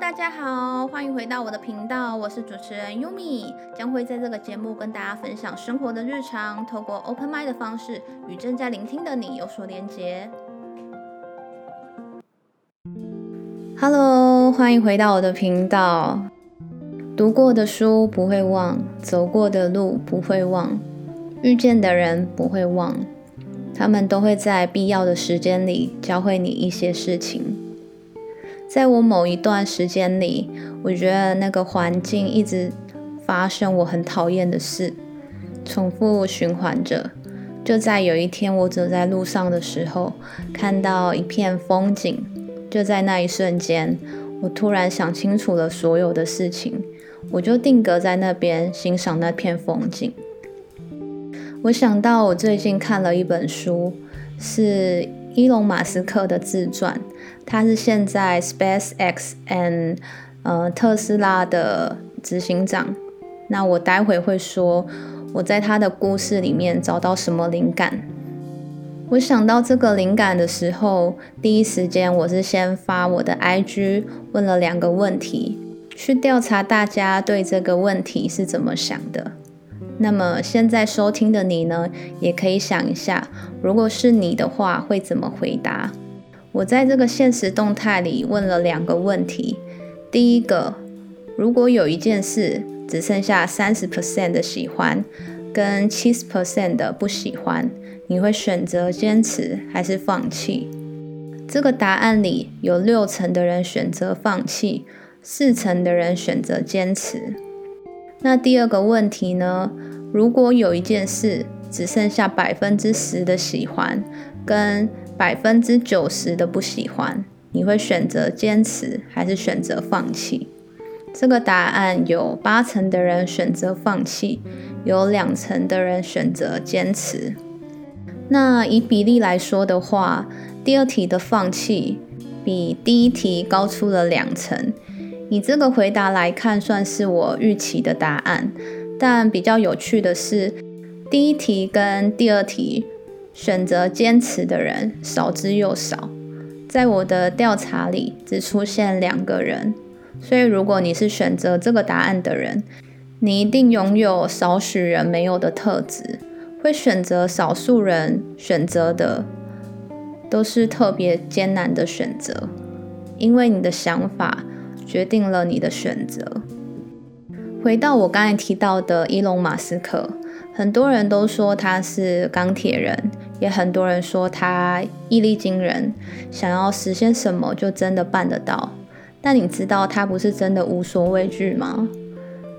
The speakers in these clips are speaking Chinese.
大家好，欢迎回到我的频道，我是主持人 Yumi，将会在这个节目跟大家分享生活的日常，透过 Open m i d 的方式与正在聆听的你有所连接。Hello，欢迎回到我的频道。读过的书不会忘，走过的路不会忘，遇见的人不会忘，他们都会在必要的时间里教会你一些事情。在我某一段时间里，我觉得那个环境一直发生我很讨厌的事，重复循环着。就在有一天，我走在路上的时候，看到一片风景。就在那一瞬间，我突然想清楚了所有的事情，我就定格在那边欣赏那片风景。我想到我最近看了一本书，是伊隆马斯克的自传。他是现在 SpaceX and 呃特斯拉的执行长。那我待会会说我在他的故事里面找到什么灵感。我想到这个灵感的时候，第一时间我是先发我的 IG 问了两个问题，去调查大家对这个问题是怎么想的。那么现在收听的你呢，也可以想一下，如果是你的话，会怎么回答？我在这个现实动态里问了两个问题。第一个，如果有一件事只剩下三十 percent 的喜欢，跟七十 percent 的不喜欢，你会选择坚持还是放弃？这个答案里有六成的人选择放弃，四成的人选择坚持。那第二个问题呢？如果有一件事只剩下百分之十的喜欢，跟百分之九十的不喜欢，你会选择坚持还是选择放弃？这个答案有八成的人选择放弃，有两成的人选择坚持。那以比例来说的话，第二题的放弃比第一题高出了两成。以这个回答来看，算是我预期的答案。但比较有趣的是，第一题跟第二题。选择坚持的人少之又少，在我的调查里只出现两个人，所以如果你是选择这个答案的人，你一定拥有少许人没有的特质，会选择少数人选择的都是特别艰难的选择，因为你的想法决定了你的选择。回到我刚才提到的伊隆马斯克。很多人都说他是钢铁人，也很多人说他毅力惊人，想要实现什么就真的办得到。但你知道他不是真的无所畏惧吗？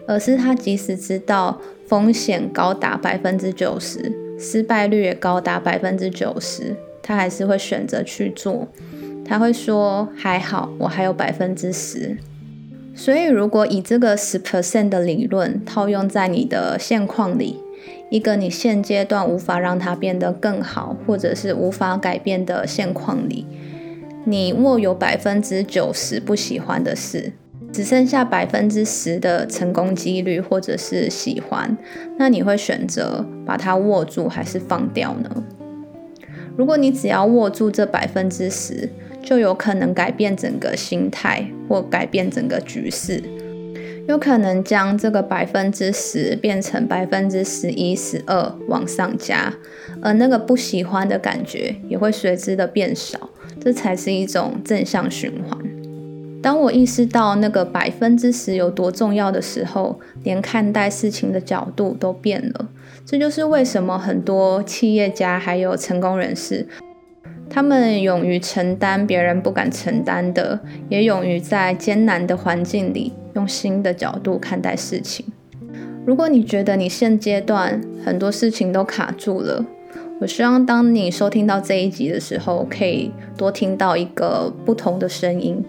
而是他即使知道风险高达百分之九十，失败率也高达百分之九十，他还是会选择去做。他会说：“还好，我还有百分之十。”所以，如果以这个十 percent 的理论套用在你的现况里，一个你现阶段无法让它变得更好，或者是无法改变的现况里，你握有百分之九十不喜欢的事，只剩下百分之十的成功几率，或者是喜欢，那你会选择把它握住还是放掉呢？如果你只要握住这百分之十，就有可能改变整个心态或改变整个局势。有可能将这个百分之十变成百分之十一、十二往上加，而那个不喜欢的感觉也会随之的变少，这才是一种正向循环。当我意识到那个百分之十有多重要的时候，连看待事情的角度都变了。这就是为什么很多企业家还有成功人士。他们勇于承担别人不敢承担的，也勇于在艰难的环境里用新的角度看待事情。如果你觉得你现阶段很多事情都卡住了，我希望当你收听到这一集的时候，可以多听到一个不同的声音。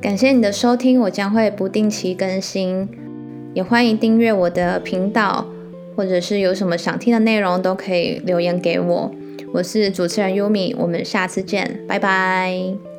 感谢你的收听，我将会不定期更新，也欢迎订阅我的频道，或者是有什么想听的内容都可以留言给我。我是主持人优米，我们下次见，拜拜。